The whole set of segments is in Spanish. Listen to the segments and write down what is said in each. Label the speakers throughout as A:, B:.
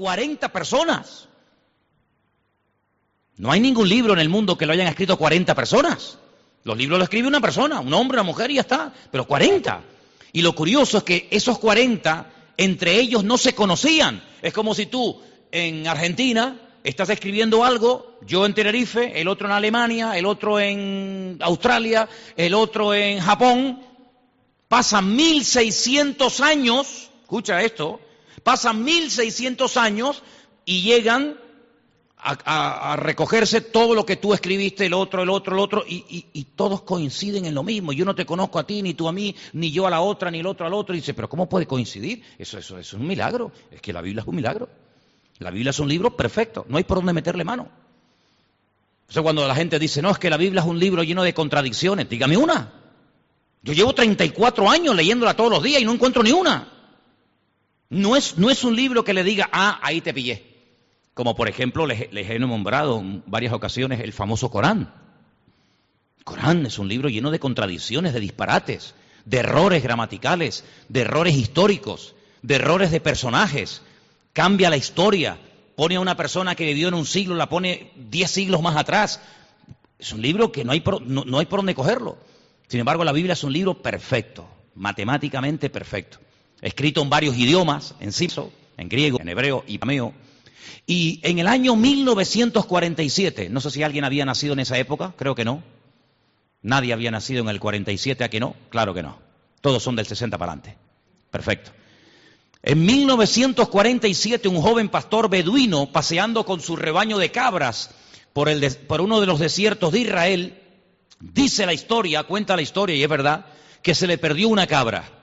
A: 40 personas. No hay ningún libro en el mundo que lo hayan escrito 40 personas. Los libros los escribe una persona, un hombre, una mujer y ya está, pero 40. Y lo curioso es que esos 40 entre ellos no se conocían. Es como si tú en Argentina estás escribiendo algo, yo en Tenerife, el otro en Alemania, el otro en Australia, el otro en Japón. Pasan 1600 años, escucha esto, pasan 1600 años y llegan a, recogerse todo lo que tú escribiste, el otro, el otro, el otro, y, todos coinciden en lo mismo. Yo no te conozco a ti, ni tú a mí, ni yo a la otra, ni el otro al otro. Y dice, pero ¿cómo puede coincidir? Eso, eso, es un milagro. Es que la Biblia es un milagro. La Biblia es un libro perfecto, no hay por dónde meterle mano. O sea, cuando la gente dice, no, es que la Biblia es un libro lleno de contradicciones, dígame una. Yo llevo 34 años leyéndola todos los días y no encuentro ni una. No es, no es un libro que le diga, ah, ahí te pillé. Como por ejemplo les, he nombrado en varias ocasiones el famoso Corán. Corán es un libro lleno de contradicciones, de disparates, de errores gramaticales, de errores históricos, de errores de personajes. Cambia la historia, pone a una persona que vivió en un siglo, la pone diez siglos más atrás. Es un libro que no hay por, no, hay por dónde cogerlo. Sin embargo, la Biblia es un libro perfecto, matemáticamente perfecto. Escrito en varios idiomas, en siso, en griego, en hebreo y pameo. Y en el año 1947, no sé si alguien había nacido en esa época, creo que no. Nadie había nacido en el 47, ¿a que no? Claro que no. Todos son del 60 para adelante. Perfecto. En 1947, un joven pastor beduino, paseando con su rebaño de cabras por, por uno de los desiertos de Israel, dice la historia, cuenta la historia, y es verdad, que se le perdió una cabra.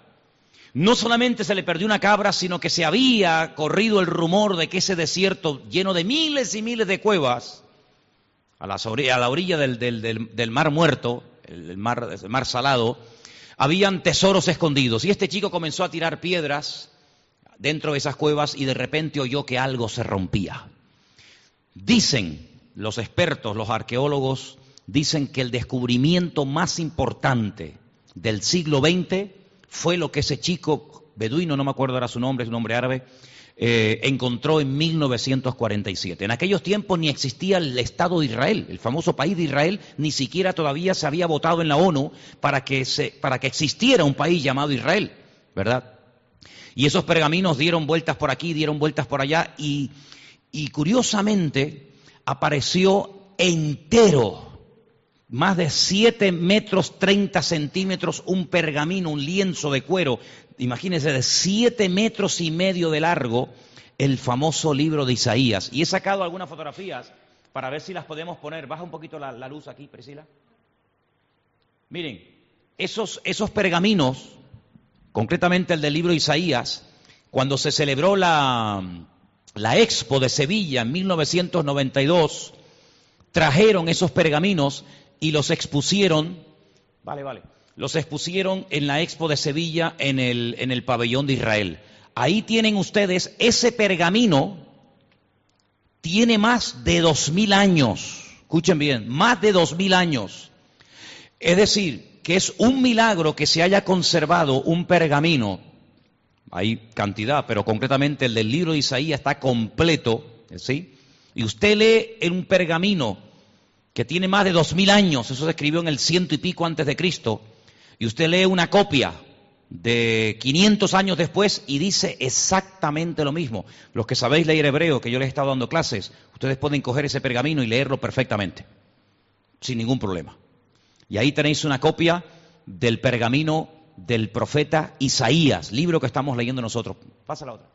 A: No solamente se le perdió una cabra, sino que se había corrido el rumor de que ese desierto lleno de miles y miles de cuevas, a la, orilla del, mar muerto, el mar, salado, habían tesoros escondidos. Y este chico comenzó a tirar piedras dentro de esas cuevas y de repente oyó que algo se rompía. Dicen los expertos, los arqueólogos, dicen que el descubrimiento más importante del siglo XX fue lo que ese chico beduino, no me acuerdo ahora su nombre, es un nombre árabe, eh, encontró en 1947. En aquellos tiempos ni existía el Estado de Israel, el famoso país de Israel, ni siquiera todavía se había votado en la ONU para que, para que existiera un país llamado Israel, ¿verdad? Y esos pergaminos dieron vueltas por aquí, dieron vueltas por allá, y, y curiosamente apareció entero más de 7 metros 30 centímetros, un pergamino, un lienzo de cuero, imagínense, de 7 metros y medio de largo, el famoso libro de Isaías. Y he sacado algunas fotografías para ver si las podemos poner. Baja un poquito la, luz aquí, Priscila. Miren, esos, esos pergaminos, concretamente el del libro de Isaías, cuando se celebró la, la Expo de Sevilla en 1992, trajeron esos pergaminos y los expusieron, vale, vale, los expusieron en la Expo de Sevilla en el, en el pabellón de Israel. Ahí tienen ustedes ese pergamino, tiene más de dos mil años, escuchen bien, más de dos mil años. Es decir, que es un milagro que se haya conservado un pergamino, hay cantidad, pero concretamente el del libro de Isaías está completo, ¿sí? Y usted lee en un pergamino que tiene más de dos mil años, eso se escribió en el ciento y pico antes de Cristo, y usted lee una copia de 500 años después y dice exactamente lo mismo. Los que sabéis leer hebreo, que yo les he estado dando clases, ustedes pueden coger ese pergamino y leerlo perfectamente, sin ningún problema. Y ahí tenéis una copia del pergamino del profeta Isaías, libro que estamos leyendo nosotros. Pasa la otra.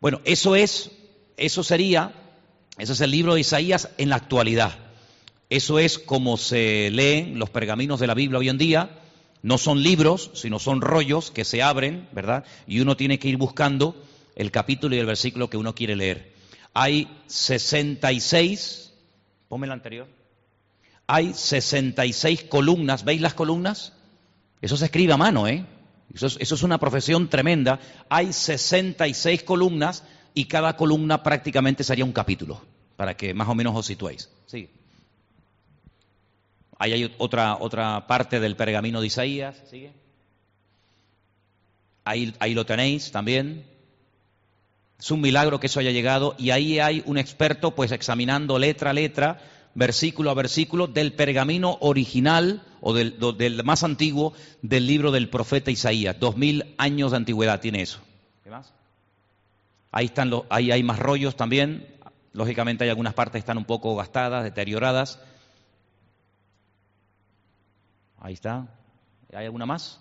A: Bueno, eso es, eso sería, ese es el libro de Isaías en la actualidad. Eso es como se leen los pergaminos de la Biblia hoy en día. No son libros, sino son rollos que se abren, ¿verdad? Y uno tiene que ir buscando el capítulo y el versículo que uno quiere leer. Hay 66, ponme la anterior. Hay 66 columnas, ¿veis las columnas? Eso se escribe a mano, ¿eh? Eso es, una profesión tremenda. Hay 66 columnas y cada columna prácticamente sería un capítulo, para que más o menos os situéis. Sí. Ahí hay otra, otra parte del pergamino de Isaías. ¿Sigue? Ahí, ahí lo tenéis también. Es un milagro que eso haya llegado y ahí hay un experto pues examinando letra a letra, versículo a versículo del pergamino original o del, del más antiguo del libro del profeta Isaías. Dos mil años de antigüedad tiene eso. ¿Qué más? Ahí, están los, ahí hay más rollos también. Lógicamente hay algunas partes que están un poco gastadas, deterioradas. Ahí está. ¿Hay alguna más?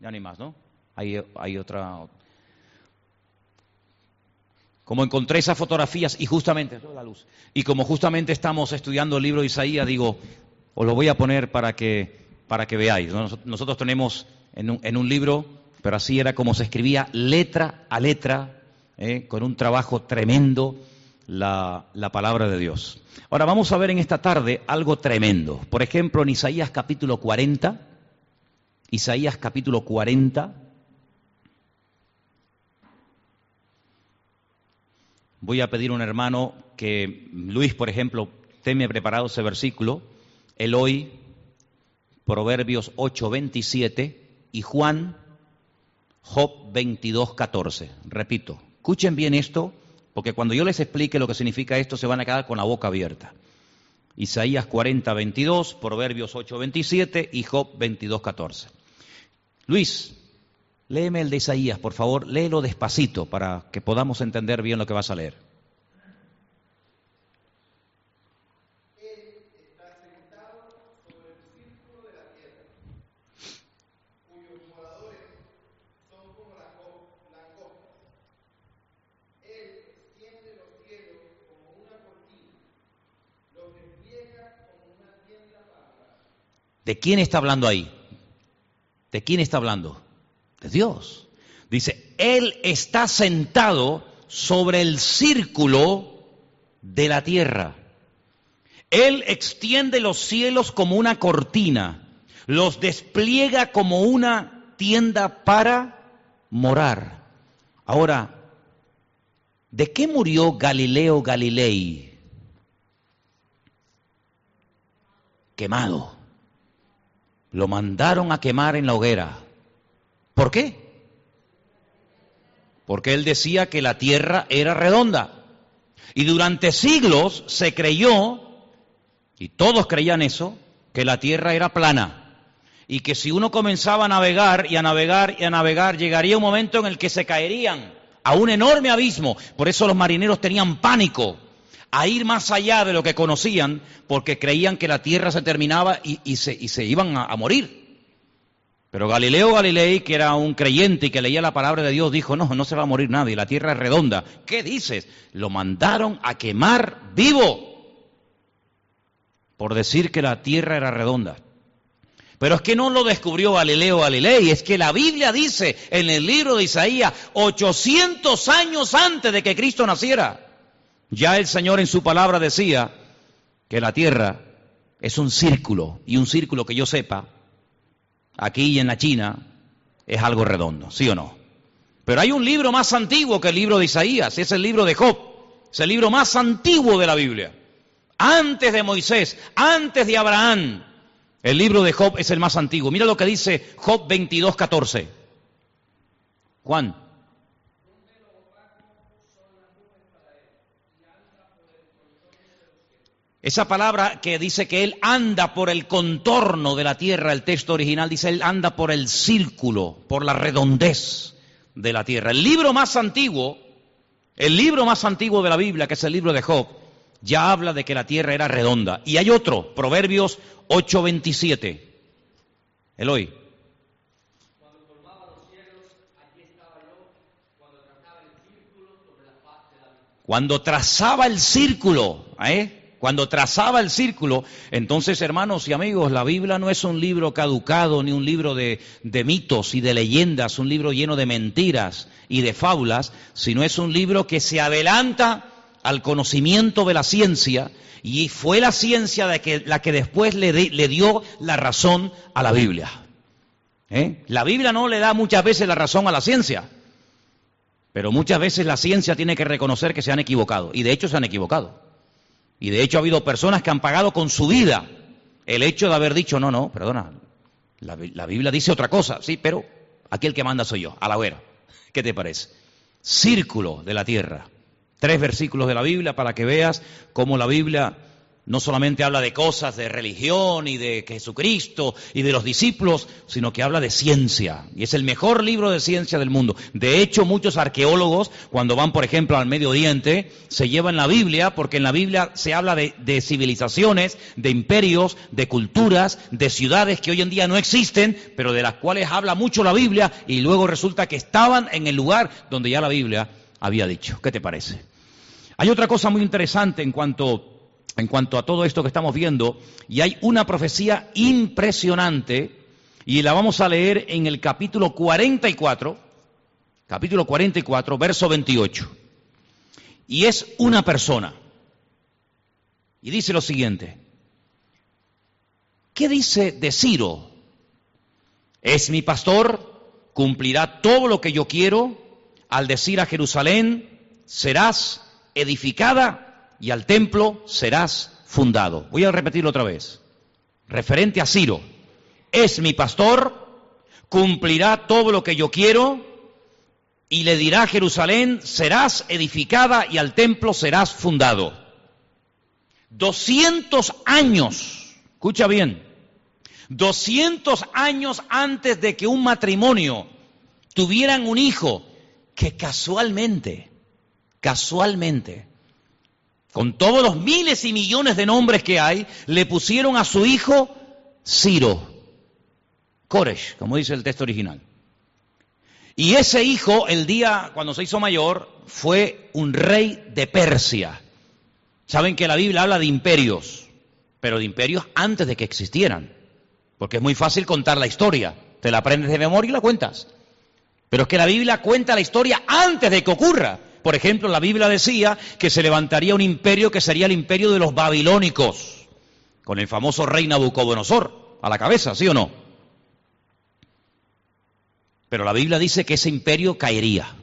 A: Ya no hay más, ¿no? Hay, hay otra, como encontré esas fotografías y justamente, y como justamente estamos estudiando el libro de Isaías, digo, os lo voy a poner para que, para que veáis. Nosotros tenemos en un, en un, libro, pero así era como se escribía letra a letra, ¿eh? con un trabajo tremendo, la, la palabra de Dios. Ahora vamos a ver en esta tarde algo tremendo. Por ejemplo, en Isaías capítulo 40, Isaías capítulo 40, Voy a pedir a un hermano que, Luis, por ejemplo, teme preparado ese versículo, hoy, Proverbios 8, 27 y Juan, Job 22, 14. Repito, escuchen bien esto, porque cuando yo les explique lo que significa esto, se van a quedar con la boca abierta. Isaías 40, 22, Proverbios 8, 27 y Job 22, 14. Luis, Léeme el de Isaías, por favor, léelo despacito para que podamos entender bien lo que vas a leer.
B: Él está sentado sobre el círculo de la tierra, cuyos moradores son como las langostas. Él extiende los cielos como una cortina, los despliega como una tienda para
A: ¿De quién está hablando ahí? ¿De quién está hablando? de Dios. Dice, Él está sentado sobre el círculo de la tierra. Él extiende los cielos como una cortina, los despliega como una tienda para morar. Ahora, ¿de qué murió Galileo Galilei? Quemado. Lo mandaron a quemar en la hoguera. ¿Por qué? Porque él decía que la tierra era redonda. Y durante siglos se creyó, y todos creían eso, que la tierra era plana. Y que si uno comenzaba a navegar y a navegar y a navegar, llegaría un momento en el que se caerían a un enorme abismo. Por eso los marineros tenían pánico a ir más allá de lo que conocían, porque creían que la tierra se terminaba y, se, se, iban a morir. Pero Galileo Galilei, que era un creyente y que leía la palabra de Dios, dijo, no, no se va a morir nadie, la tierra es redonda. ¿Qué dices? Lo mandaron a quemar vivo por decir que la tierra era redonda. Pero es que no lo descubrió Galileo Galilei, es que la Biblia dice en el libro de Isaías, 800 años antes de que Cristo naciera, ya el Señor en su palabra decía que la tierra es un círculo, y un círculo que yo sepa, aquí y en la China, es algo redondo, ¿sí o no? Pero hay un libro más antiguo que el libro de Isaías, es el libro de Job, es el libro más antiguo de la Biblia. Antes de Moisés, antes de Abraham, el libro de Job es el más antiguo. Mira lo que dice Job 22, 14. Juan. Esa palabra que dice que Él anda por el contorno de la tierra, el texto original dice Él anda por el círculo, por la redondez de la tierra. El libro más antiguo, el libro más antiguo de la Biblia, que es el libro de Job, ya habla de que la tierra era redonda. Y hay otro, Proverbios 8:27. Eloy. Cuando trazaba el círculo, ¿eh? Cuando trazaba el círculo, entonces hermanos y amigos, la Biblia no es un libro caducado ni un libro de, mitos y de leyendas, un libro lleno de mentiras y de fábulas, sino es un libro que se adelanta al conocimiento de la ciencia y fue la ciencia la que después le, le, dio la razón a la Biblia. ¿Eh? La Biblia no le da muchas veces la razón a la ciencia, pero muchas veces la ciencia tiene que reconocer que se han equivocado y de hecho se han equivocado. Y de hecho ha habido personas que han pagado con su vida el hecho de haber dicho, no, no, perdona, la, Biblia dice otra cosa, sí, pero aquí el que manda soy yo, a la hoguera. ¿Qué te parece? Círculo de la tierra. Tres versículos de la Biblia para que veas cómo la Biblia no solamente habla de cosas de religión y de Jesucristo y de los discípulos, sino que habla de ciencia. Y es el mejor libro de ciencia del mundo. De hecho, muchos arqueólogos, cuando van, por ejemplo, al Medio Oriente, se llevan la Biblia porque en la Biblia se habla de, civilizaciones, de imperios, de culturas, de ciudades que hoy en día no existen, pero de las cuales habla mucho la Biblia y luego resulta que estaban en el lugar donde ya la Biblia había dicho. ¿Qué te parece? Hay otra cosa muy interesante en cuanto en cuanto a todo esto que estamos viendo, y hay una profecía impresionante, y la vamos a leer en el capítulo 44, capítulo 44, verso 28. Y es una persona. Y dice lo siguiente. ¿Qué dice de Ciro? Es mi pastor, cumplirá todo lo que yo quiero, al decir a Jerusalén, serás edificada y al templo serás fundado. Voy a repetirlo otra vez. Referente a Ciro. Es mi pastor, cumplirá todo lo que yo quiero y le dirá a Jerusalén, serás edificada y al templo serás fundado. 200 años, escucha bien, 200 años antes de que un matrimonio tuvieran un hijo que casualmente, casualmente, con todos los miles y millones de nombres que hay, le pusieron a su hijo Ciro, Koresh, como dice el texto original. Y ese hijo, el día cuando se hizo mayor, fue un rey de Persia. Saben que la Biblia habla de imperios, pero de imperios antes de que existieran, porque es muy fácil contar la historia. Te la aprendes de memoria y la cuentas. Pero es que la Biblia cuenta la historia antes de que ocurra. Por ejemplo, la Biblia decía que se levantaría un imperio que sería el imperio de los babilónicos, con el famoso rey Nabucodonosor a la cabeza, ¿sí o no? Pero la Biblia dice que ese imperio caería,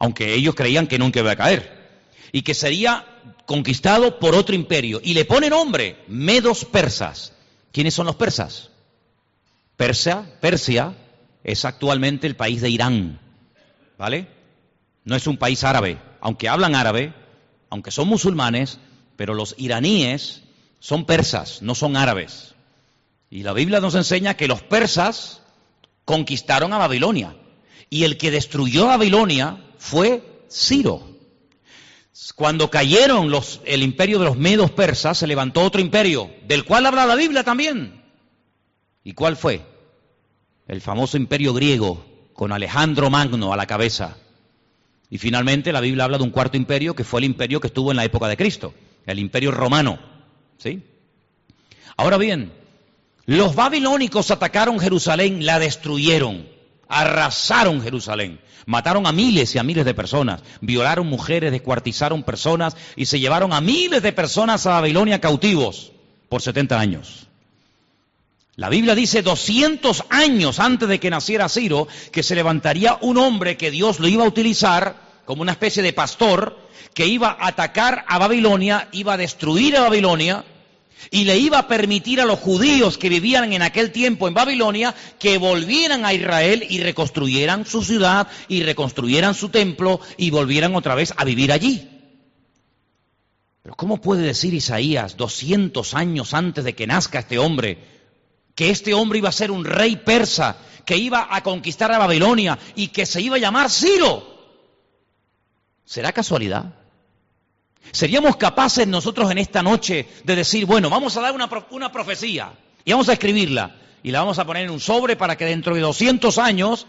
A: aunque ellos creían que nunca iba a caer, y que sería conquistado por otro imperio. Y le pone nombre, medos persas. ¿Quiénes son los persas? Persia, Persia es actualmente el país de Irán, ¿vale? No es un país árabe, aunque hablan árabe, aunque son musulmanes, pero los iraníes son persas, no son árabes. Y la Biblia nos enseña que los persas conquistaron a Babilonia. Y el que destruyó Babilonia fue Ciro. Cuando cayeron los, el imperio de los medos persas, se levantó otro imperio, del cual habla la Biblia también. ¿Y cuál fue? El famoso imperio griego, con Alejandro Magno a la cabeza. Y finalmente la Biblia habla de un cuarto imperio que fue el imperio que estuvo en la época de Cristo, el imperio romano. ¿Sí? Ahora bien, los babilónicos atacaron Jerusalén, la destruyeron, arrasaron Jerusalén, mataron a miles y a miles de personas, violaron mujeres, descuartizaron personas y se llevaron a miles de personas a Babilonia cautivos por 70 años. La Biblia dice 200 años antes de que naciera Ciro que se levantaría un hombre que Dios lo iba a utilizar como una especie de pastor que iba a atacar a Babilonia, iba a destruir a Babilonia y le iba a permitir a los judíos que vivían en aquel tiempo en Babilonia que volvieran a Israel y reconstruyeran su ciudad y reconstruyeran su templo y volvieran otra vez a vivir allí. Pero ¿cómo puede decir Isaías 200 años antes de que nazca este hombre que este hombre iba a ser un rey persa, que iba a conquistar a Babilonia y que se iba a llamar Ciro. ¿Será casualidad? ¿Seríamos capaces nosotros en esta noche de decir, bueno, vamos a dar una, profecía y vamos a escribirla y la vamos a poner en un sobre para que dentro de 200 años,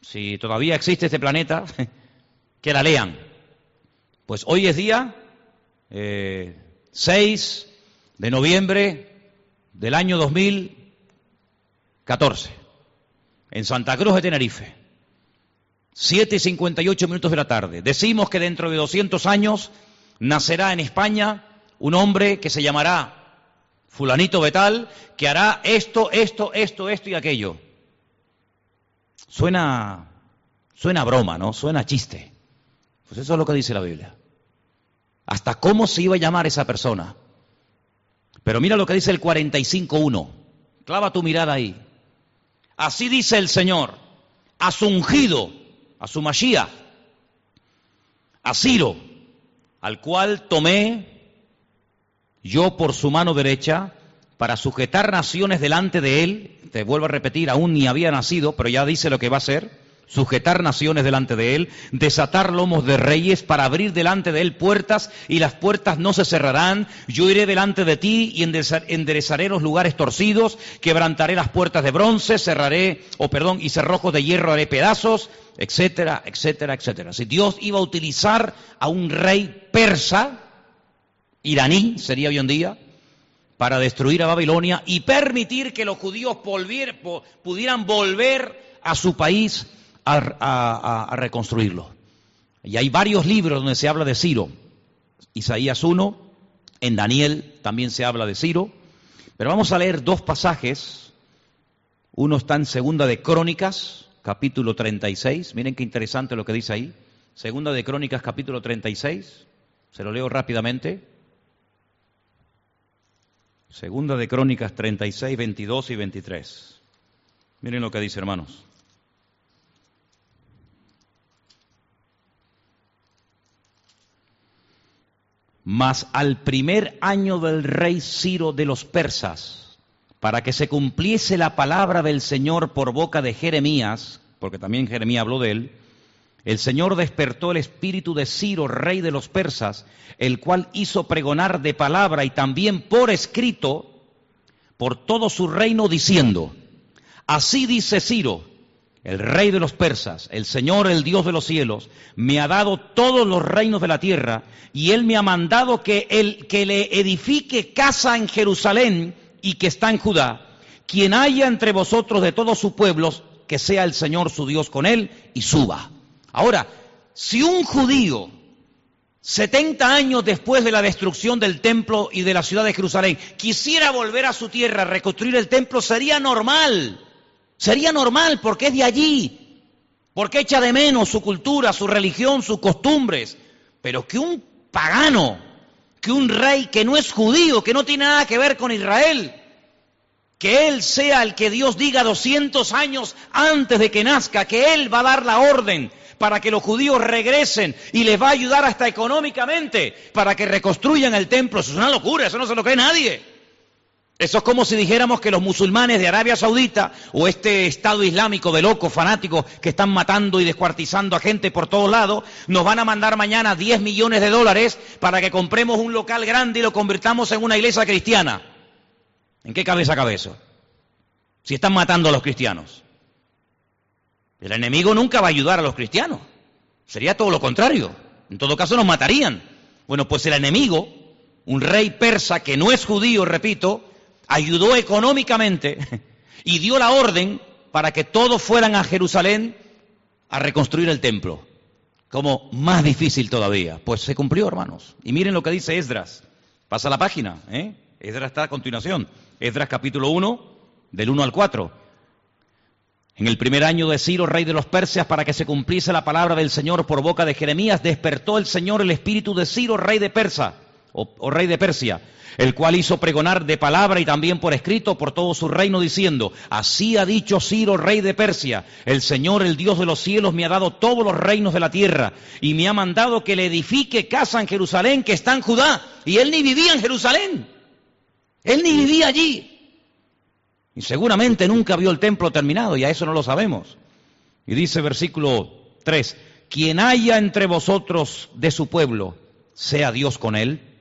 A: si todavía existe este planeta, que la lean? Pues hoy es día 6 eh, de noviembre del año 2000. 14, en Santa Cruz de Tenerife. 7 y 58 minutos de la tarde. Decimos que dentro de 200 años nacerá en España un hombre que se llamará fulanito Betal, que hará esto, esto, esto, esto y aquello. Suena, suena broma, ¿no? Suena chiste. Pues eso es lo que dice la Biblia. Hasta cómo se iba a llamar esa persona. Pero mira lo que dice el 45.1. Clava tu mirada ahí. Así dice el Señor, a su ungido, a su Mashiach, a Ciro, al cual tomé yo por su mano derecha para sujetar naciones delante de él. Te vuelvo a repetir, aún ni había nacido, pero ya dice lo que va a hacer sujetar naciones delante de él, desatar lomos de reyes para abrir delante de él puertas y las puertas no se cerrarán. Yo iré delante de ti y enderezaré los lugares torcidos, quebrantaré las puertas de bronce, cerraré, o perdón, y cerrojos de hierro haré pedazos, etcétera, etcétera, etcétera. Si Dios iba a utilizar a un rey persa, iraní sería hoy en día, para destruir a Babilonia y permitir que los judíos pudieran volver a su país a, reconstruirlo. Y hay varios libros donde se habla de Ciro. Isaías 1, en Daniel también se habla de Ciro. Pero vamos a leer dos pasajes. Uno está en Segunda de Crónicas, capítulo 36. Miren qué interesante lo que dice ahí. Segunda de Crónicas, capítulo 36. Se lo leo rápidamente. Segunda de Crónicas 36, 22 y 23. Miren lo que dice, hermanos. Mas al primer año del rey Ciro de los persas, para que se cumpliese la palabra del Señor por boca de Jeremías, porque también Jeremías habló de él, el Señor despertó el espíritu de Ciro, rey de los persas, el cual hizo pregonar de palabra y también por escrito por todo su reino, diciendo, así dice Ciro, el rey de los persas, el Señor, el Dios de los cielos, me ha dado todos los reinos de la tierra y él me ha mandado que, el, que le edifique casa en Jerusalén y que está en Judá. Quien haya entre vosotros de todos sus pueblos, que sea el Señor su Dios con él y suba. Ahora, si un judío, 70 años después de la destrucción del templo y de la ciudad de Jerusalén, quisiera volver a su tierra, reconstruir el templo, sería normal Sería normal porque es de allí, porque echa de menos su cultura, su religión, sus costumbres. Pero que un pagano, que un rey que no es judío, que no tiene nada que ver con Israel, que él sea el que Dios diga 200 años antes de que nazca, que él va a dar la orden para que los judíos regresen y les va a ayudar hasta económicamente para que reconstruyan el templo. Eso es una locura, eso no se lo cree nadie. Eso es como si dijéramos que los musulmanes de Arabia Saudita o este Estado Islámico de locos, fanáticos, que están matando y descuartizando a gente por todos lados, nos van a mandar mañana 10 millones de dólares para que compremos un local grande y lo convirtamos en una iglesia cristiana. ¿En qué cabeza cabe eso? Si están matando a los cristianos. El enemigo nunca va a ayudar a los cristianos. Sería todo lo contrario. En todo caso nos matarían. Bueno, pues el enemigo, un rey persa que no es judío, repito, ayudó económicamente y dio la orden para que todos fueran a Jerusalén a reconstruir el templo. Como más difícil todavía. Pues se cumplió, hermanos. Y miren lo que dice Esdras. Pasa la página, ¿eh? Esdras está a continuación. Esdras capítulo 1, del 1 al 4. En el primer año de Ciro, rey de los Persias, para que se cumpliese la palabra del Señor por boca de Jeremías, despertó el Señor el espíritu de Ciro, rey de Persa, o, rey de Persia, el cual hizo pregonar de palabra y también por escrito por todo su reino, diciendo, así ha dicho Ciro, rey de Persia, el Señor, el Dios de los cielos, me ha dado todos los reinos de la tierra y me ha mandado que le edifique casa en Jerusalén, que está en Judá, y él ni vivía en Jerusalén, él ni vivía allí. Y seguramente nunca vio el templo terminado, y a eso no lo sabemos. Y dice versículo 3, quien haya entre vosotros de su pueblo, sea Dios con él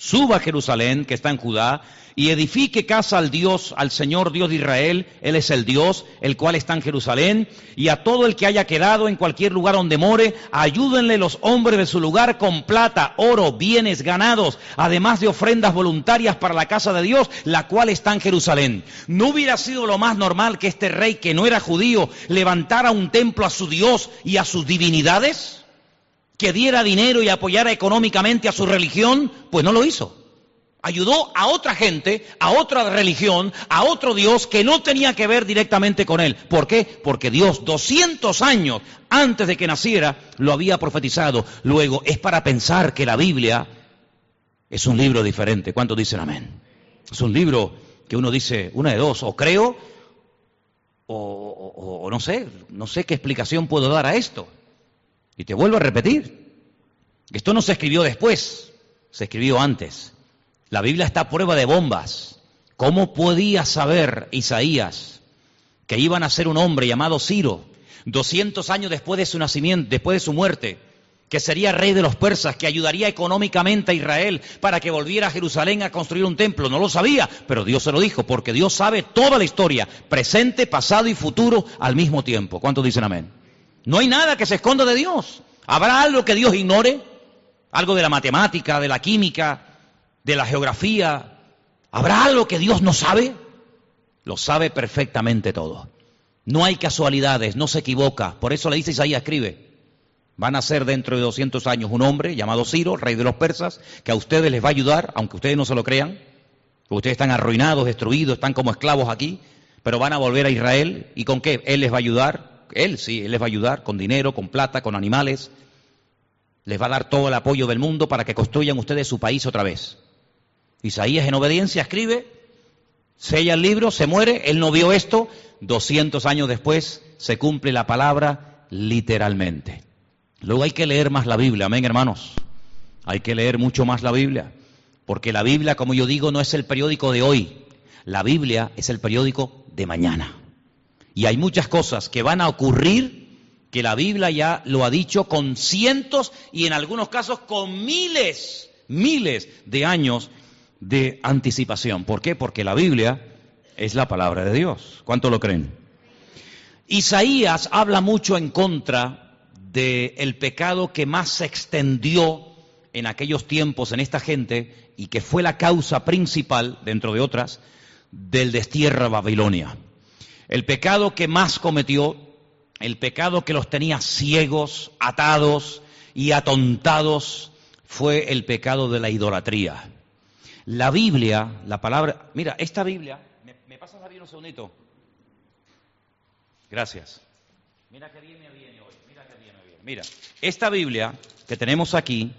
A: suba a Jerusalén, que está en Judá, y edifique casa al Dios, al Señor Dios de Israel, Él es el Dios, el cual está en Jerusalén, y a todo el que haya quedado en cualquier lugar donde more, ayúdenle los hombres de su lugar con plata, oro, bienes, ganados, además de ofrendas voluntarias para la casa de Dios, la cual está en Jerusalén. ¿No hubiera sido lo más normal que este rey, que no era judío, levantara un templo a su Dios y a sus divinidades? Que diera dinero y apoyara económicamente a su religión, pues no lo hizo. Ayudó a otra gente, a otra religión, a otro Dios que no tenía que ver directamente con él. ¿Por qué? Porque Dios 200 años antes de que naciera lo había profetizado. Luego es para pensar que la Biblia es un libro diferente. ¿Cuántos dicen amén? Es un libro que uno dice, una de dos, o creo o, o no sé, no sé qué explicación puedo dar a esto. Y te vuelvo a repetir, esto no se escribió después, se escribió antes. La Biblia está a prueba de bombas. ¿Cómo podía saber Isaías que iban a ser un hombre llamado Ciro, 200 años después de su nacimiento, después de su muerte, que sería rey de los persas, que ayudaría económicamente a Israel para que volviera a Jerusalén a construir un templo. No lo sabía, pero Dios se lo dijo, porque Dios sabe toda la historia, presente, pasado y futuro al mismo tiempo. ¿Cuántos dicen amén? No hay nada que se esconda de Dios. ¿Habrá algo que Dios ignore? ¿Algo de la matemática, de la química, de la geografía? ¿Habrá algo que Dios no sabe? Lo sabe perfectamente todo. No hay casualidades, no se equivoca. Por eso le dice Isaías, escribe, van a ser dentro de 200 años un hombre llamado Ciro, rey de los persas, que a ustedes les va a ayudar, aunque ustedes no se lo crean, ustedes están arruinados, destruidos, están como esclavos aquí, pero van a volver a Israel. ¿Y con qué? Él les va a ayudar, él sí, él les va a ayudar con dinero, con plata, con animales. Les va a dar todo el apoyo del mundo para que construyan ustedes su país otra vez. Isaías en obediencia escribe, sella el libro, se muere, él no vio esto, 200 años después se cumple la palabra literalmente. Luego hay que leer más la Biblia, amén hermanos. Hay que leer mucho más la Biblia, porque la Biblia, como yo digo, no es el periódico de hoy, la Biblia es el periódico de mañana. Y hay muchas cosas que van a ocurrir que la Biblia ya lo ha dicho con cientos y en algunos casos con miles, miles de años de anticipación. ¿Por qué? Porque la Biblia es la palabra de Dios. ¿Cuánto lo creen? Isaías habla mucho en contra del pecado que más se extendió en aquellos tiempos en esta gente y que fue la causa principal, dentro de otras, del destierro a Babilonia. El pecado que más cometió, el pecado que los tenía ciegos, atados y atontados, fue el pecado de la idolatría. La Biblia, la palabra, mira, esta Biblia, ¿me, me pasas la Biblia un segundito? Gracias. Mira qué bien viene hoy, mira qué bien me viene. Mira, esta Biblia que tenemos aquí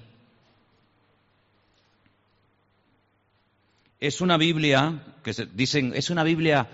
A: es una Biblia que se, dicen es una Biblia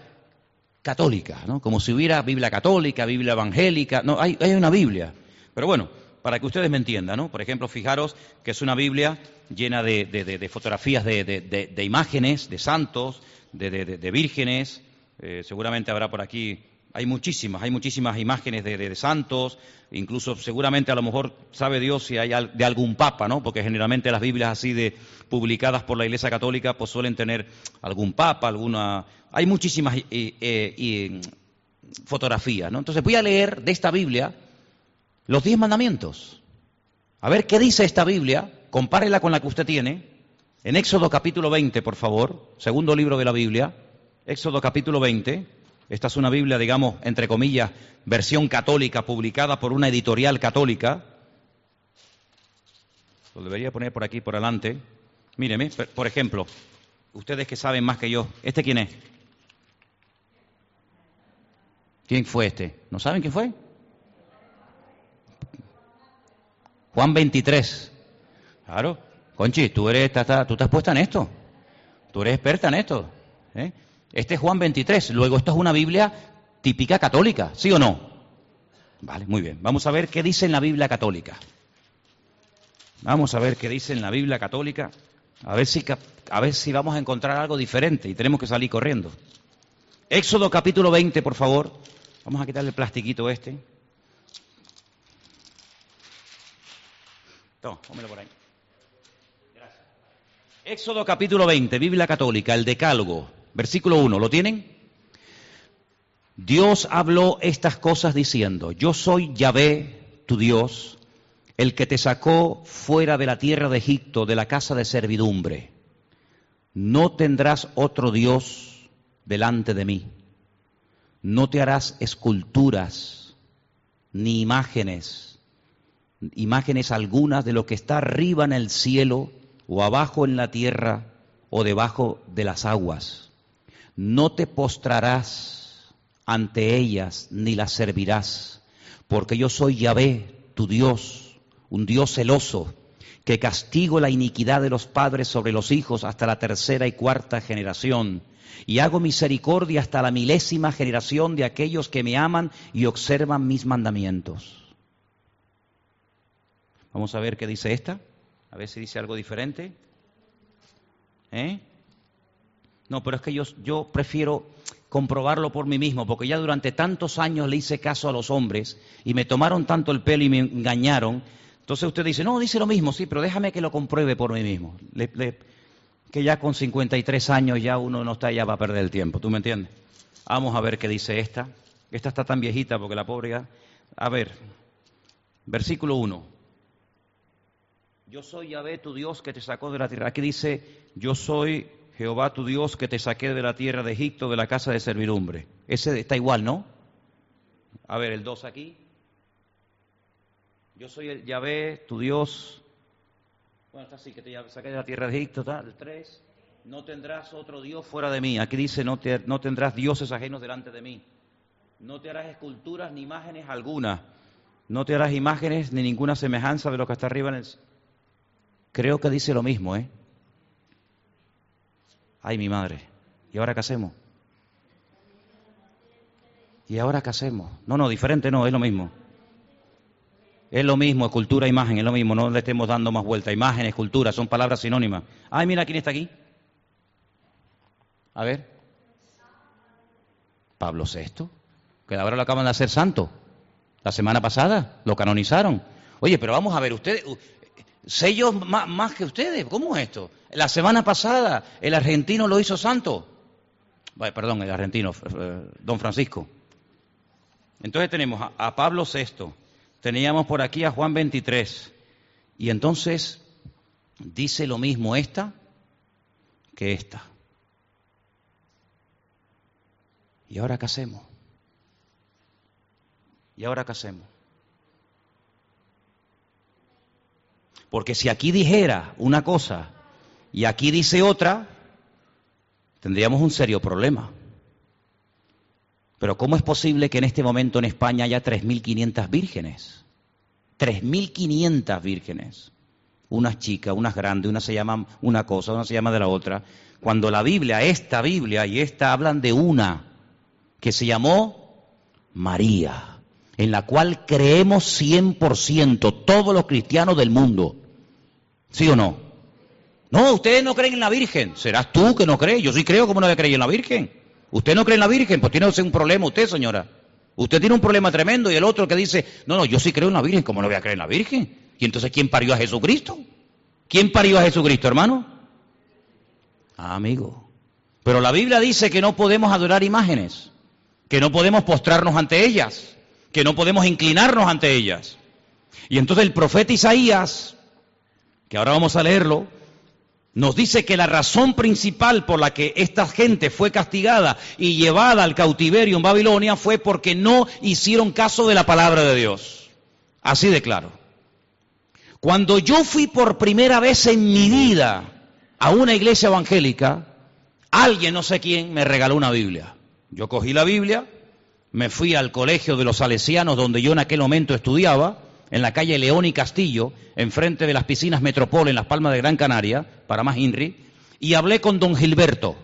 A: católica, ¿no? Como si hubiera Biblia católica, Biblia evangélica, no, hay, hay una Biblia. Pero bueno, para que ustedes me entiendan, ¿no? Por ejemplo, fijaros que es una Biblia llena de, de, de, de fotografías de, imágenes, de santos, de, vírgenes. Eh, seguramente habrá por aquí, hay muchísimas, hay muchísimas imágenes de, santos, incluso seguramente a lo mejor sabe Dios si hay de algún papa, ¿no? Porque generalmente las Biblias así de publicadas por la Iglesia Católica pues suelen tener algún papa, alguna... Hay muchísimas eh, eh, fotografías, ¿no? Entonces voy a leer de esta Biblia los diez mandamientos. A ver qué dice esta Biblia, compárela con la que usted tiene. En Éxodo capítulo 20, por favor, segundo libro de la Biblia, Éxodo capítulo 20. Esta es una Biblia, digamos, entre comillas, versión católica, publicada por una editorial católica. Lo debería poner por aquí, por adelante. Míreme, por ejemplo, ustedes que saben más que yo, ¿este quién es? ¿Quién fue este? ¿No saben quién fue? Juan 23. Claro. Conchi, tú eres, tú estás puesta en esto. Tú eres experta en esto. ¿eh? Este es Juan 23. Luego, esto es una Biblia típica católica, ¿sí o no? Vale, muy bien. Vamos a ver qué dice en la Biblia católica. Vamos a ver qué dice en la Biblia católica. A ver si, a ver si vamos a encontrar algo diferente y tenemos que salir corriendo. Éxodo capítulo 20, por favor. Vamos a quitarle el plastiquito este. Toma, por ahí. Gracias. Éxodo capítulo 20, Biblia católica, el decálogo, versículo 1, ¿lo tienen? Dios habló estas cosas diciendo, yo soy Yahvé, tu Dios, el que te sacó fuera de la tierra de Egipto, de la casa de servidumbre. No tendrás otro Dios delante de mí. No te harás esculturas ni imágenes imágenes algunas de lo que está arriba en el cielo o abajo en la tierra o debajo de las aguas. No te postrarás ante ellas ni las servirás, porque yo soy Yahvé, tu Dios, un Dios celoso, que castigo la iniquidad de los padres sobre los hijos hasta la tercera y cuarta generación, y hago misericordia hasta la milésima generación de aquellos que me aman y observan mis mandamientos. Vamos a ver qué dice esta. A ver si dice algo diferente. ¿Eh? No, pero es que yo, yo prefiero comprobarlo por mí mismo, porque ya durante tantos años le hice caso a los hombres y me tomaron tanto el pelo y me engañaron. Entonces usted dice, no, dice lo mismo, sí, pero déjame que lo compruebe por mí mismo. Que ya con 53 años ya uno no está, ya va a perder el tiempo, ¿tú me entiendes? Vamos a ver qué dice esta. Esta está tan viejita porque la pobre ya... A ver, versículo 1. Yo soy Yahvé, tu Dios, que te sacó de la tierra. Aquí dice, yo soy Jehová, tu Dios, que te saqué de la tierra de Egipto, de la casa de servidumbre. Ese está igual, ¿no? A ver, el 2 aquí. Yo soy el Yahvé, tu Dios. Bueno, está así, que te saqué de la tierra de Egipto, tal. El 3. No tendrás otro Dios fuera de mí. Aquí dice, no, te- no tendrás dioses ajenos delante de mí. No te harás esculturas ni imágenes alguna. No te harás imágenes ni ninguna semejanza de lo que está arriba en el... Creo que dice lo mismo, ¿eh? Ay, mi madre. ¿Y ahora qué hacemos? ¿Y ahora qué hacemos? No, no, diferente no, es lo mismo. Es lo mismo, cultura, imagen, es lo mismo, no le estemos dando más vuelta. Imagen, escultura, son palabras sinónimas. Ay, mira quién está aquí. A ver. Pablo VI, que ahora lo acaban de hacer santo. La semana pasada lo canonizaron. Oye, pero vamos a ver, ustedes, sellos más, más que ustedes, ¿cómo es esto? La semana pasada el argentino lo hizo santo. Perdón, el argentino, eh, don Francisco. Entonces tenemos a, a Pablo VI, teníamos por aquí a Juan 23, y entonces dice lo mismo esta que esta. ¿Y ahora qué hacemos? ¿Y ahora qué hacemos? Porque si aquí dijera una cosa y aquí dice otra, tendríamos un serio problema. Pero ¿cómo es posible que en este momento en España haya 3.500 vírgenes? 3.500 vírgenes. Unas chicas, unas grandes, unas se llaman una cosa, una se llama de la otra. Cuando la Biblia, esta Biblia y esta hablan de una que se llamó María, en la cual creemos 100% todos los cristianos del mundo. ¿Sí o no? No, ustedes no creen en la Virgen. Serás tú que no crees. Yo sí creo como no voy a creer en la Virgen. ¿Usted no cree en la Virgen? Pues tiene un problema usted, señora. Usted tiene un problema tremendo y el otro que dice, no, no, yo sí creo en la Virgen, ¿cómo no voy a creer en la Virgen? ¿Y entonces quién parió a Jesucristo? ¿Quién parió a Jesucristo, hermano? Ah, amigo. Pero la Biblia dice que no podemos adorar imágenes, que no podemos postrarnos ante ellas, que no podemos inclinarnos ante ellas. Y entonces el profeta Isaías, que ahora vamos a leerlo, nos dice que la razón principal por la que esta gente fue castigada y llevada al cautiverio en Babilonia fue porque no hicieron caso de la palabra de Dios. Así de claro. Cuando yo fui por primera vez en mi vida a una iglesia evangélica, alguien, no sé quién, me regaló una Biblia. Yo cogí la Biblia, me fui al colegio de los salesianos donde yo en aquel momento estudiaba, en la calle León y Castillo, enfrente de las piscinas Metropol en Las Palmas de Gran Canaria, para más INRI, y hablé con don Gilberto,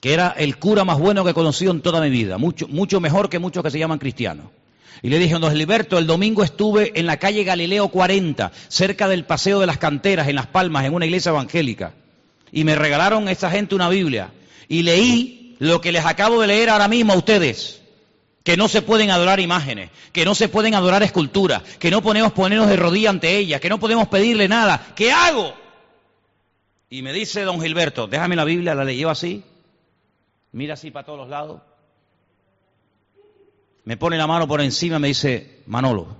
A: que era el cura más bueno que he conocido en toda mi vida, mucho, mucho mejor que muchos que se llaman cristianos. Y le dije, don Gilberto, el domingo estuve en la calle Galileo 40, cerca del Paseo de las Canteras, en Las Palmas, en una iglesia evangélica. Y me regalaron a esa gente una Biblia. Y leí lo que les acabo de leer ahora mismo a ustedes. Que no se pueden adorar imágenes, que no se pueden adorar esculturas, que no podemos ponernos de rodillas ante ellas, que no podemos pedirle nada. ¿Qué hago? Y me dice don Gilberto, déjame la Biblia, la leyó así, mira así para todos los lados, me pone la mano por encima y me dice, Manolo,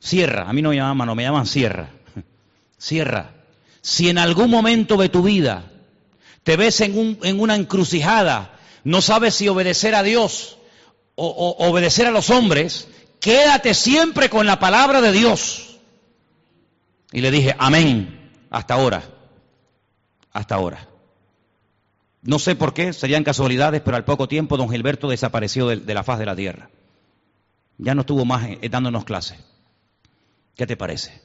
A: cierra, a mí no me llaman Manolo, me llaman Sierra, cierra. Si en algún momento de tu vida te ves en, un- en una encrucijada, no sabes si obedecer a Dios o, obedecer a los hombres, quédate siempre con la palabra de Dios. Y le dije, amén, hasta ahora, hasta ahora. No sé por qué, serían casualidades, pero al poco tiempo don Gilberto desapareció de, de la faz de la tierra. Ya no estuvo más eh, dándonos clases. ¿Qué te parece?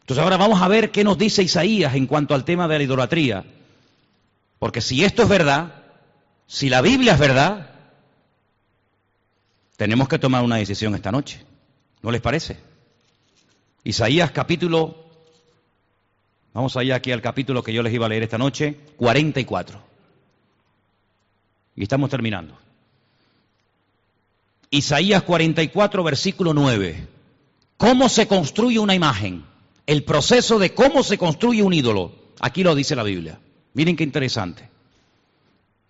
A: Entonces ahora vamos a ver qué nos dice Isaías en cuanto al tema de la idolatría. Porque si esto es verdad, si la Biblia es verdad, tenemos que tomar una decisión esta noche. ¿No les parece? Isaías capítulo, vamos allá aquí al capítulo que yo les iba a leer esta noche, 44. Y estamos terminando. Isaías 44, versículo 9. ¿Cómo se construye una imagen? El proceso de cómo se construye un ídolo. Aquí lo dice la Biblia. Miren qué interesante.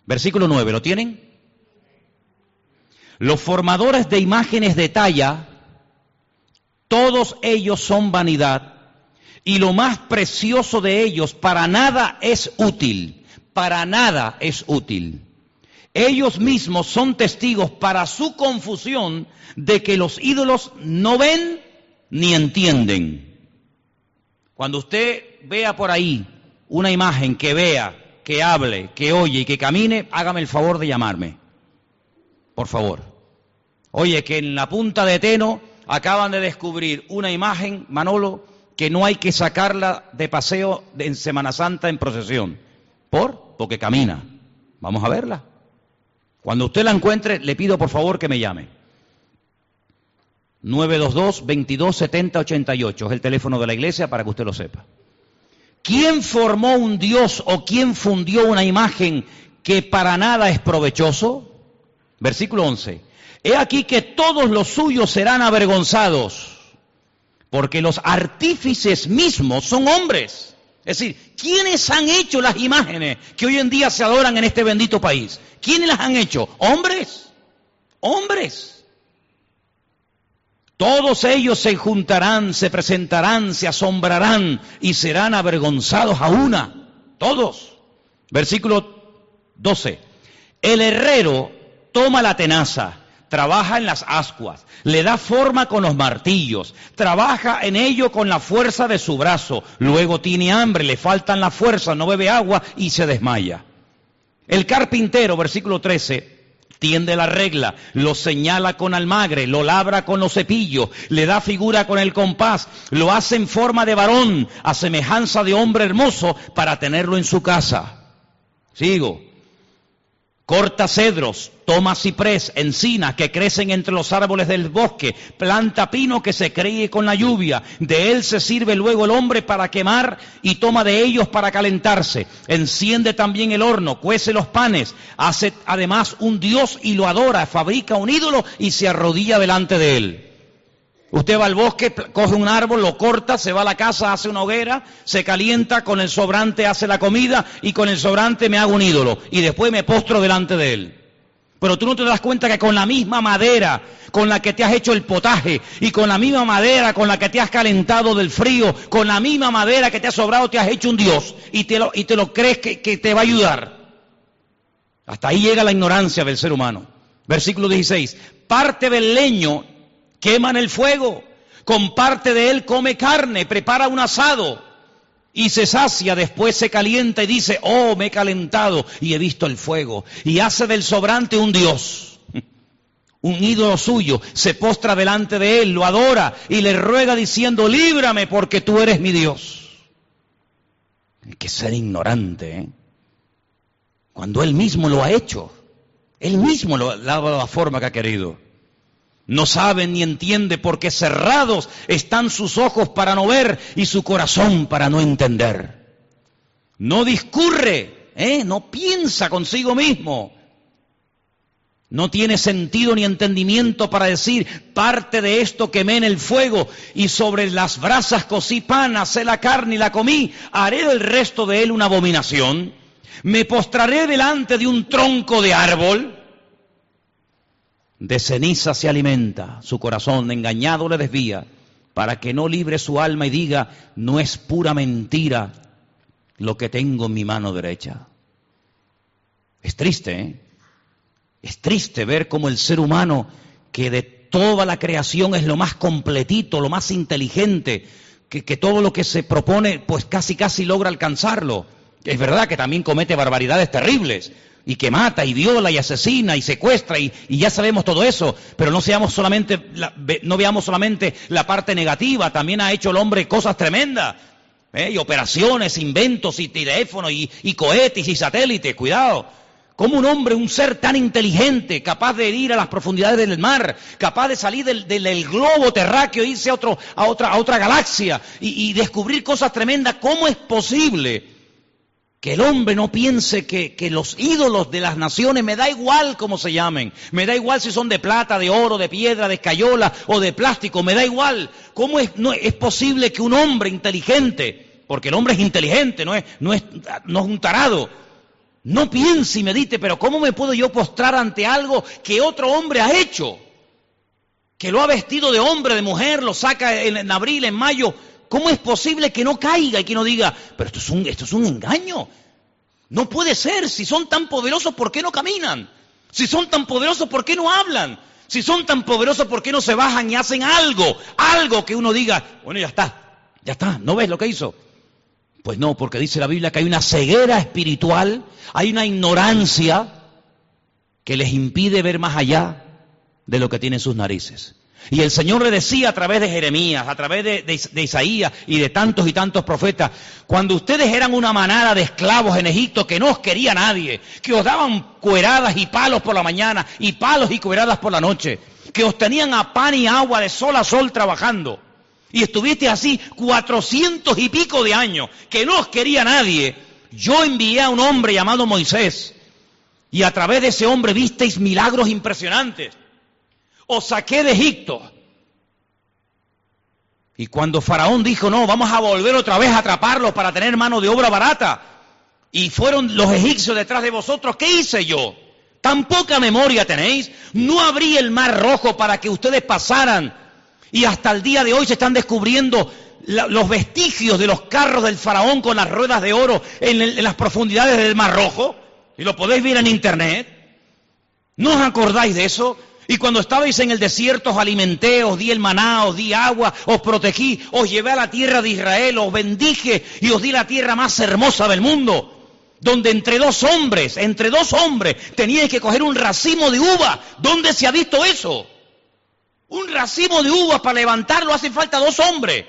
A: Versículo 9, ¿lo tienen? Los formadores de imágenes de talla, todos ellos son vanidad y lo más precioso de ellos para nada es útil, para nada es útil. Ellos mismos son testigos para su confusión de que los ídolos no ven ni entienden. Cuando usted vea por ahí una imagen que vea, que hable, que oye y que camine, hágame el favor de llamarme. Por favor. Oye, que en la punta de Teno acaban de descubrir una imagen, Manolo, que no hay que sacarla de paseo en Semana Santa en procesión. ¿Por? Porque camina. Vamos a verla. Cuando usted la encuentre, le pido por favor que me llame. 922 22 70 88 es el teléfono de la iglesia para que usted lo sepa. ¿Quién formó un Dios o quién fundió una imagen que para nada es provechoso? Versículo 11. He aquí que todos los suyos serán avergonzados, porque los artífices mismos son hombres. Es decir, ¿quiénes han hecho las imágenes que hoy en día se adoran en este bendito país? ¿Quiénes las han hecho? Hombres. Hombres. Todos ellos se juntarán, se presentarán, se asombrarán y serán avergonzados a una. Todos. Versículo 12. El herrero toma la tenaza, trabaja en las ascuas, le da forma con los martillos, trabaja en ello con la fuerza de su brazo, luego tiene hambre, le faltan la fuerza, no bebe agua y se desmaya. El carpintero, versículo 13, tiende la regla, lo señala con almagre, lo labra con los cepillos, le da figura con el compás, lo hace en forma de varón, a semejanza de hombre hermoso, para tenerlo en su casa. Sigo. Corta cedros, toma ciprés, encinas que crecen entre los árboles del bosque, planta pino que se cree con la lluvia, de él se sirve luego el hombre para quemar y toma de ellos para calentarse, enciende también el horno, cuece los panes, hace además un dios y lo adora, fabrica un ídolo y se arrodilla delante de él. Usted va al bosque, coge un árbol, lo corta, se va a la casa, hace una hoguera, se calienta, con el sobrante hace la comida y con el sobrante me hago un ídolo y después me postro delante de él. Pero tú no te das cuenta que con la misma madera con la que te has hecho el potaje y con la misma madera con la que te has calentado del frío, con la misma madera que te ha sobrado te has hecho un Dios y te lo, y te lo crees que, que te va a ayudar. Hasta ahí llega la ignorancia del ser humano. Versículo 16. Parte del leño quema en el fuego, con parte de él come carne, prepara un asado y se sacia, después se calienta y dice, oh, me he calentado y he visto el fuego, y hace del sobrante un dios, un ídolo suyo, se postra delante de él, lo adora y le ruega diciendo, líbrame porque tú eres mi Dios. Hay que ser ignorante, ¿eh? Cuando él mismo lo ha hecho, él mismo lo ha dado la forma que ha querido. No saben ni entiende porque cerrados están sus ojos para no ver y su corazón para no entender. No discurre, ¿eh? no piensa consigo mismo. No tiene sentido ni entendimiento para decir, parte de esto quemé en el fuego y sobre las brasas cocí pan, hacé la carne y la comí, haré del resto de él una abominación. Me postraré delante de un tronco de árbol de ceniza se alimenta, su corazón engañado le desvía, para que no libre su alma y diga, no es pura mentira lo que tengo en mi mano derecha. Es triste, ¿eh? Es triste ver cómo el ser humano, que de toda la creación es lo más completito, lo más inteligente, que, que todo lo que se propone, pues casi casi logra alcanzarlo. Es verdad que también comete barbaridades terribles, y que mata y viola y asesina y secuestra y, ya sabemos todo eso, pero no seamos solamente, no veamos solamente la parte negativa, también ha hecho el hombre cosas tremendas, ¿eh? y operaciones, inventos y teléfonos y, cohetes y satélites, cuidado, ¿Cómo un hombre, un ser tan inteligente, capaz de ir a las profundidades del mar, capaz de salir del, globo terráqueo, e irse a, otro, a, otra, a otra galaxia y descubrir cosas tremendas, ¿cómo es posible que el hombre no piense que, los ídolos de las naciones, me da igual cómo se llamen, me da igual si son de plata, de oro, de piedra, de escayola o de plástico, me da igual. ¿Cómo es, posible que un hombre inteligente, porque el hombre es inteligente, no es, no es, no es un tarado, no piense y medite, pero ¿cómo me puedo yo postrar ante algo que otro hombre ha hecho? Que lo ha vestido de hombre, de mujer, lo saca en abril, en mayo. ¿Cómo es posible que no caiga y que no diga, pero esto es un, esto es un engaño? No puede ser. Si son tan poderosos, ¿por qué no caminan? Si son tan poderosos, ¿por qué no hablan? Si son tan poderosos, ¿por qué no se bajan y hacen algo? Algo que uno diga, bueno, ya está, ya está, ¿no ves lo que hizo? Pues no, porque dice la Biblia que hay una ceguera espiritual, hay una ignorancia que les impide ver más allá de lo que tienen sus narices. Y el Señor le decía a través de Jeremías, a través de, Isaías y de tantos y tantos profetas, cuando ustedes eran una manada de esclavos en Egipto que no os quería nadie, que os daban cueradas y palos por la mañana y palos y cueradas por la noche, que os tenían a pan y agua de sol a sol trabajando, y estuviste así cuatrocientos y pico de años, que no os quería nadie, yo envié a un hombre llamado Moisés, y a través de ese hombre visteis milagros impresionantes. Os saqué de Egipto. Y cuando Faraón dijo, no, vamos a volver otra vez a atraparlos para tener mano de obra barata, y fueron los egipcios detrás de vosotros, ¿qué hice yo? ¿Tan poca memoria tenéis? No abrí el mar rojo para que ustedes pasaran. Y hasta el día de hoy se están descubriendo los vestigios de los carros del faraón con las ruedas de oro en, en las profundidades del mar rojo. Y lo podéis ver en internet. ¿No os acordáis de eso? Y cuando estabais en el desierto os alimenté, os di el maná, os di agua, os protegí, os llevé a la tierra de Israel, os bendije y os di la tierra más hermosa del mundo. Donde entre dos hombres, entre dos hombres, teníais que coger un racimo de uva. ¿Dónde se ha visto eso? Un racimo de uvas para levantarlo hace falta dos hombres.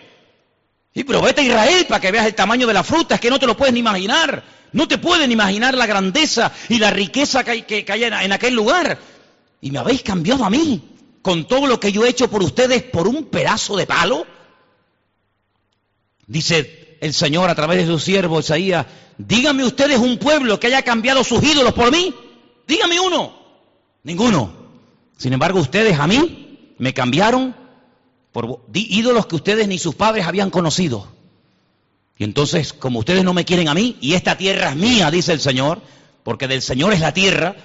A: Sí, pero vete a Israel para que veas el tamaño de la fruta, es que no te lo puedes ni imaginar. No te pueden imaginar la grandeza y la riqueza que hay, que, en aquel lugar. Y me habéis cambiado a mí con todo lo que yo he hecho por ustedes por un pedazo de palo. Dice el Señor a través de su siervo Isaías, díganme ustedes un pueblo que haya cambiado sus ídolos por mí. Dígame uno. Ninguno. Sin embargo, ustedes a mí me cambiaron por ídolos que ustedes ni sus padres habían conocido. Y entonces, como ustedes no me quieren a mí, y esta tierra es mía, dice el Señor, porque del Señor es la tierra,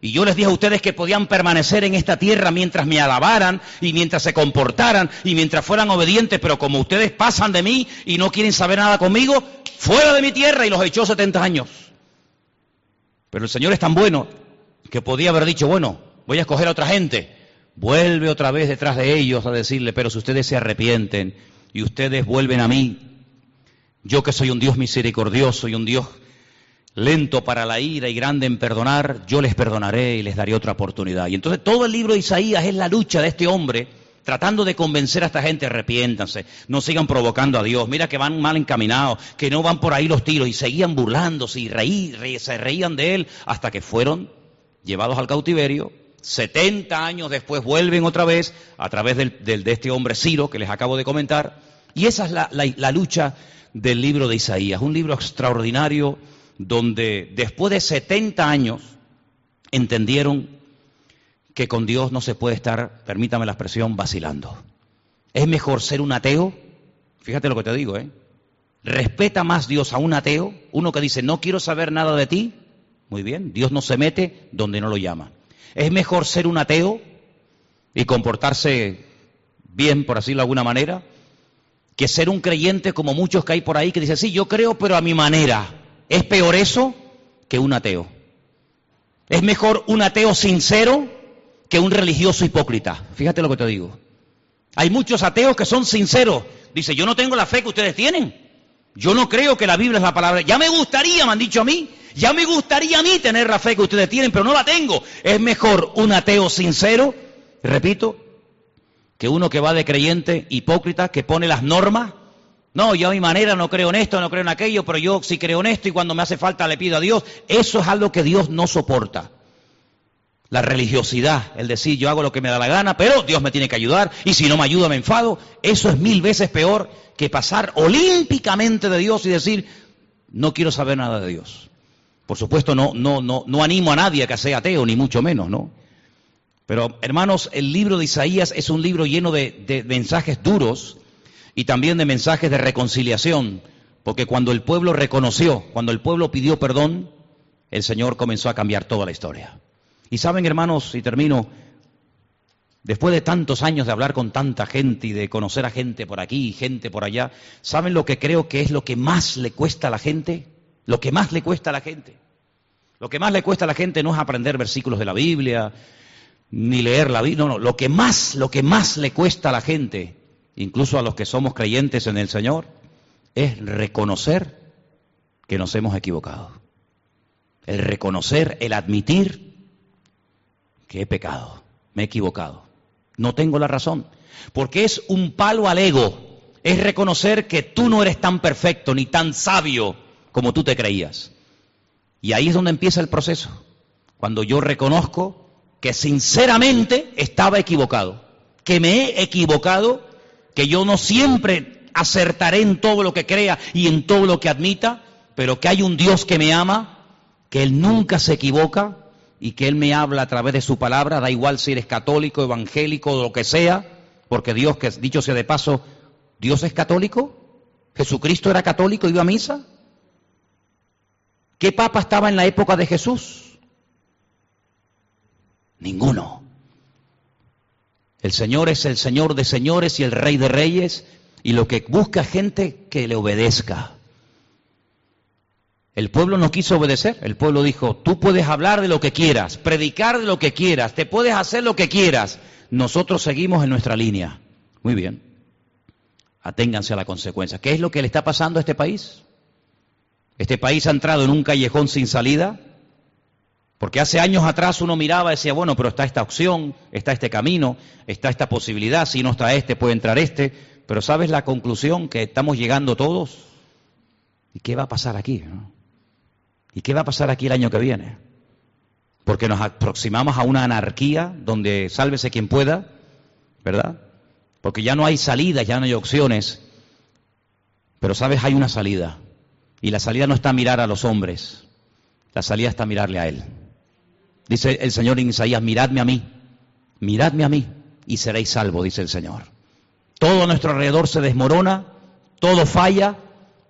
A: y yo les dije a ustedes que podían permanecer en esta tierra mientras me alabaran y mientras se comportaran y mientras fueran obedientes, pero como ustedes pasan de mí y no quieren saber nada conmigo, fuera de mi tierra y los echó 70 años. Pero el Señor es tan bueno que podía haber dicho, bueno, voy a escoger a otra gente. Vuelve otra vez detrás de ellos a decirle, pero si ustedes se arrepienten y ustedes vuelven a mí, yo que soy un Dios misericordioso y un Dios lento para la ira y grande en perdonar, yo les perdonaré y les daré otra oportunidad. Y entonces todo el libro de Isaías es la lucha de este hombre tratando de convencer a esta gente, arrepiéntanse, no sigan provocando a Dios, mira que van mal encaminados, que no van por ahí los tiros, y seguían burlándose y se reían de él hasta que fueron llevados al cautiverio. 70 años después vuelven otra vez a través del- del- de este hombre Ciro que les acabo de comentar. Y esa es la lucha del libro de Isaías, un libro extraordinario donde después de 70 años entendieron que con Dios no se puede estar, permítame la expresión, vacilando. Es mejor ser un ateo, fíjate lo que te digo, ¿eh? Respeta más Dios a un ateo, uno que dice, no quiero saber nada de ti, muy bien, Dios no se mete donde no lo llama. Es mejor ser un ateo y comportarse bien, por decirlo de alguna manera, que ser un creyente como muchos que hay por ahí que dicen, sí, yo creo, pero a mi manera. Es peor eso que un ateo. Es mejor un ateo sincero que un religioso hipócrita. Fíjate lo que te digo. Hay muchos ateos que son sinceros. Dice, yo no tengo la fe que ustedes tienen. Yo no creo que la Biblia es la palabra. Ya me gustaría, me han dicho a mí, ya me gustaría a mí tener la fe que ustedes tienen, pero no la tengo. Es mejor un ateo sincero, repito, que uno que va de creyente hipócrita, que pone las normas No, yo a mi manera no creo en esto, no creo en aquello, pero yo sí creo en esto y cuando me hace falta le pido a Dios. Eso es algo que Dios no soporta. La religiosidad, el decir yo hago lo que me da la gana, pero Dios me tiene que ayudar y si no me ayuda me enfado, eso es mil veces peor que pasar olímpicamente de Dios y decir no quiero saber nada de Dios. Por supuesto no, no, no, no animo a nadie a que sea ateo, ni mucho menos, ¿no? Pero hermanos, el libro de Isaías es un libro lleno de, de mensajes duros y también de mensajes de reconciliación, porque cuando el pueblo reconoció, cuando el pueblo pidió perdón, el Señor comenzó a cambiar toda la historia. Y saben, hermanos, y termino, después de tantos años de hablar con tanta gente y de conocer a gente por aquí y gente por allá, ¿saben lo que creo que es lo que más le cuesta a la gente? Lo que más le cuesta a la gente. Lo que más le cuesta a la gente no es aprender versículos de la Biblia, ni leer la Biblia, no, no, lo que más, lo que más le cuesta a la gente, incluso a los que somos creyentes en el Señor, es reconocer que nos hemos equivocado. El reconocer, el admitir que he pecado, me he equivocado. No tengo la razón, porque es un palo al ego, es reconocer que tú no eres tan perfecto ni tan sabio como tú te creías. Y ahí es donde empieza el proceso, cuando yo reconozco que sinceramente estaba equivocado, que me he equivocado, que yo no siempre acertaré en todo lo que crea y en todo lo que admita, pero que hay un Dios que me ama, que Él nunca se equivoca y que Él me habla a través de su palabra, da igual si eres católico, evangélico o lo que sea, porque Dios, que dicho sea de paso, Dios es católico, Jesucristo era católico, iba a misa. ¿Qué papa estaba en la época de Jesús? Ninguno. El Señor es el Señor de señores y el Rey de reyes y lo que busca gente que le obedezca. El pueblo no quiso obedecer, el pueblo dijo, tú puedes hablar de lo que quieras, predicar de lo que quieras, te puedes hacer lo que quieras, nosotros seguimos en nuestra línea. Muy bien, aténganse a la consecuencia. ¿Qué es lo que le está pasando a este país? Este país ha entrado en un callejón sin salida, porque hace años atrás uno miraba y decía, bueno, pero está esta opción, está este camino, está esta posibilidad, si no está este, puede entrar este, pero ¿sabes la conclusión que estamos llegando todos? ¿Y qué va a pasar aquí? ¿Y qué va a pasar aquí el año que viene? Porque nos aproximamos a una anarquía donde sálvese quien pueda, ¿verdad? Porque ya no hay salidas, ya no hay opciones, pero sabes, hay una salida. Y la salida no está mirar a los hombres, la salida está mirarle a Él. Dice el Señor en Isaías, miradme a mí, miradme a mí y seréis salvos, dice el Señor. Todo a nuestro alrededor se desmorona, todo falla,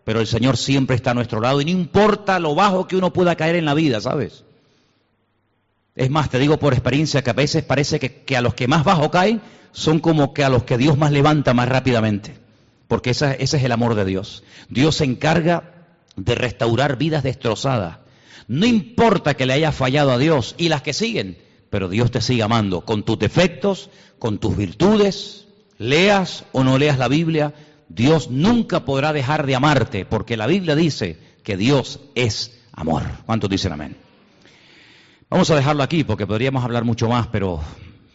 A: pero el Señor siempre está a nuestro lado y no importa lo bajo que uno pueda caer en la vida, ¿sabes? Es más, te digo por experiencia que a veces parece que, que a los que más bajo caen son como que a los que Dios más levanta más rápidamente, porque ese es el amor de Dios. Dios se encarga de restaurar vidas destrozadas no importa que le haya fallado a Dios y las que siguen, pero Dios te sigue amando con tus defectos, con tus virtudes, leas o no leas la Biblia, Dios nunca podrá dejar de amarte, porque la Biblia dice que Dios es amor. ¿Cuántos dicen amén? Vamos a dejarlo aquí porque podríamos hablar mucho más, pero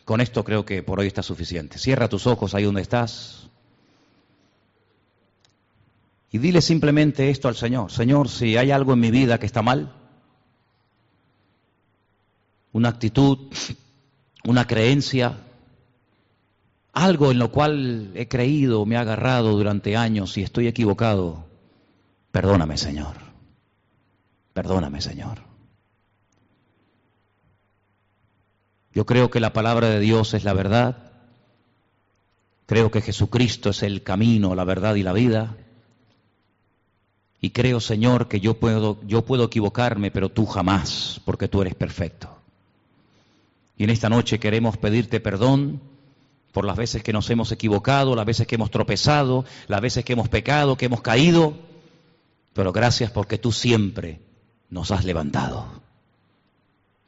A: con esto creo que por hoy está suficiente. Cierra tus ojos ahí donde estás. Y dile simplemente esto al Señor. Señor, si hay algo en mi vida que está mal, una actitud, una creencia, algo en lo cual he creído, me ha agarrado durante años y estoy equivocado, perdóname Señor, perdóname Señor. Yo creo que la palabra de Dios es la verdad, creo que Jesucristo es el camino, la verdad y la vida. Y creo, Señor, que yo puedo, yo puedo equivocarme, pero tú jamás, porque tú eres perfecto. Y en esta noche queremos pedirte perdón por las veces que nos hemos equivocado, las veces que hemos tropezado, las veces que hemos pecado, que hemos caído. Pero gracias porque tú siempre nos has levantado.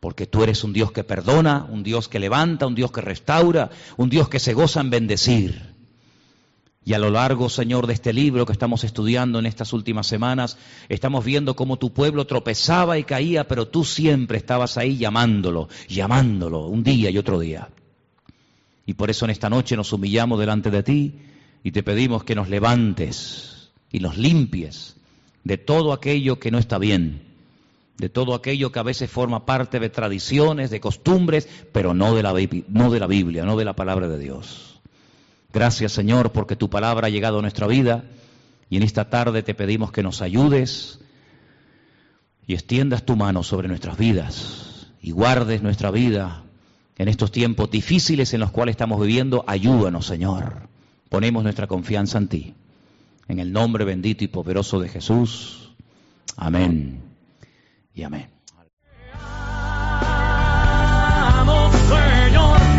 A: Porque tú eres un Dios que perdona, un Dios que levanta, un Dios que restaura, un Dios que se goza en bendecir. Y a lo largo, Señor, de este libro que estamos estudiando en estas últimas semanas, estamos viendo cómo tu pueblo tropezaba y caía, pero tú siempre estabas ahí llamándolo, llamándolo, un día y otro día. Y por eso en esta noche nos humillamos delante de ti y te pedimos que nos levantes, y nos limpies de todo aquello que no está bien, de todo aquello que a veces forma parte de tradiciones, de costumbres, pero no de la, no de la Biblia, no de la palabra de Dios. Gracias Señor porque tu palabra ha llegado a nuestra vida y en esta tarde te pedimos que nos ayudes y extiendas tu mano sobre nuestras vidas y guardes nuestra vida en estos tiempos difíciles en los cuales estamos viviendo. Ayúdanos Señor. Ponemos nuestra confianza en ti. En el nombre bendito y poderoso de Jesús. Amén. Y amén. Señor.